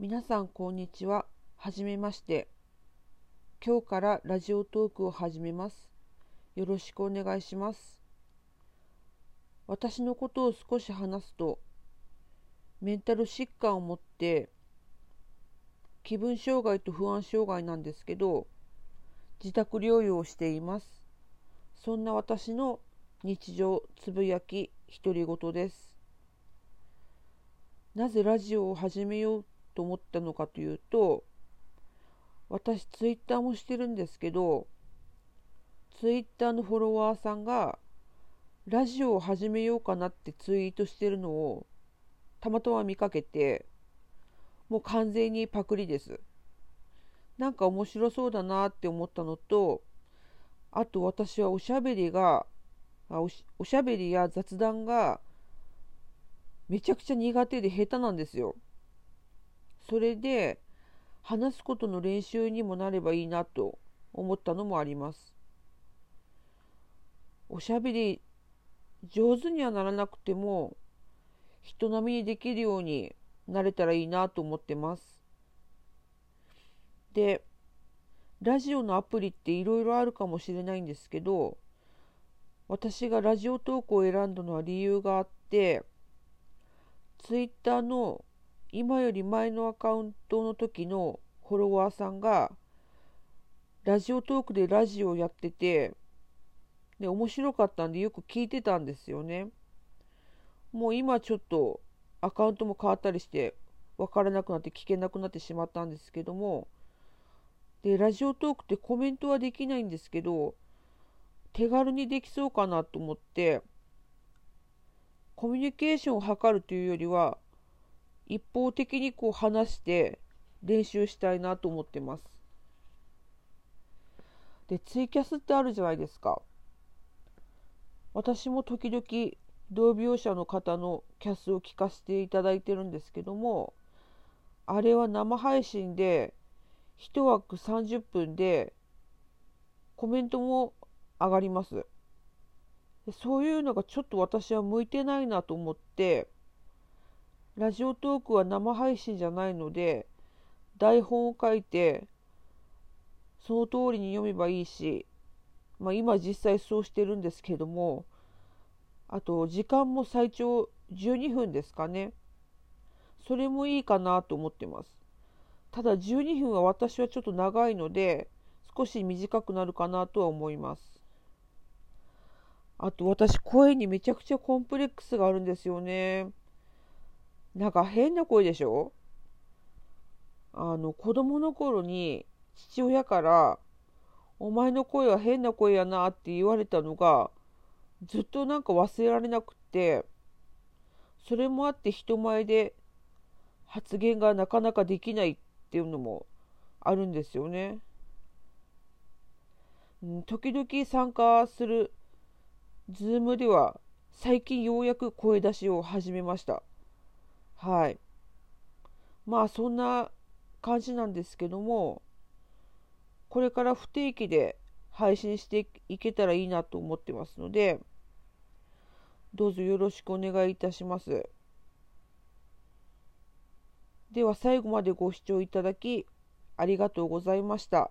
皆さんこんにちは。はじめまして。今日からラジオトークを始めます。よろしくお願いします。私のことを少し話すと、メンタル疾患を持って気分障害と不安障害なんですけど、自宅療養をしています。そんな私の日常つぶやき独り言です。なぜラジオを始めようと思ったのかというと私ツイッターもしてるんですけどツイッターのフォロワーさんがラジオを始めようかなってツイートしてるのをたまたま見かけてもう完全にパクリです。なんか面白そうだなって思ったのとあと私はおしゃべりがおしおしゃべりや雑談がめちゃくちゃ苦手で下手なんですよ。それで話すことの練習にもなればいいなと思ったのもあります。おしゃべり上手にはならなくても人並みにできるようになれたらいいなと思ってます。でラジオのアプリっていろいろあるかもしれないんですけど私がラジオトークを選んだのは理由があってツイッターの今より前のアカウントの時のフォロワーさんがラジオトークでラジオやっててで面白かったんでよく聞いてたんですよね。もう今ちょっとアカウントも変わったりして分からなくなって聞けなくなってしまったんですけどもでラジオトークってコメントはできないんですけど手軽にできそうかなと思ってコミュニケーションを図るというよりは一方的にこう話して練習したいなと思ってます。でツイキャスってあるじゃないですか。私も時々同病者の方のキャスを聞かせていただいてるんですけどもあれは生配信で1枠30分でコメントも上がります。そういうのがちょっと私は向いてないなと思ってラジオトークは生配信じゃないので台本を書いてその通りに読めばいいし、まあ、今実際そうしてるんですけどもあと時間も最長12分ですかね。それもいいかなと思ってます。ただ12分は私はちょっと長いので少し短くなるかなとは思います。あと私声にめちゃくちゃコンプレックスがあるんですよね。なんか変な声でしょ？あの子供の頃に父親から「お前の声は変な声やな」って言われたのがずっとなんか忘れられなくってそれもあって人前で発言がなかなかできないっていうのもあるんですよね。時々参加するズームでは最近ようやく声出しを始めました。はい。まあそんな感じなんですけども、これから不定期で配信していけたらいいなと思ってますので、どうぞよろしくお願いいたします。では最後までご視聴いただきありがとうございました。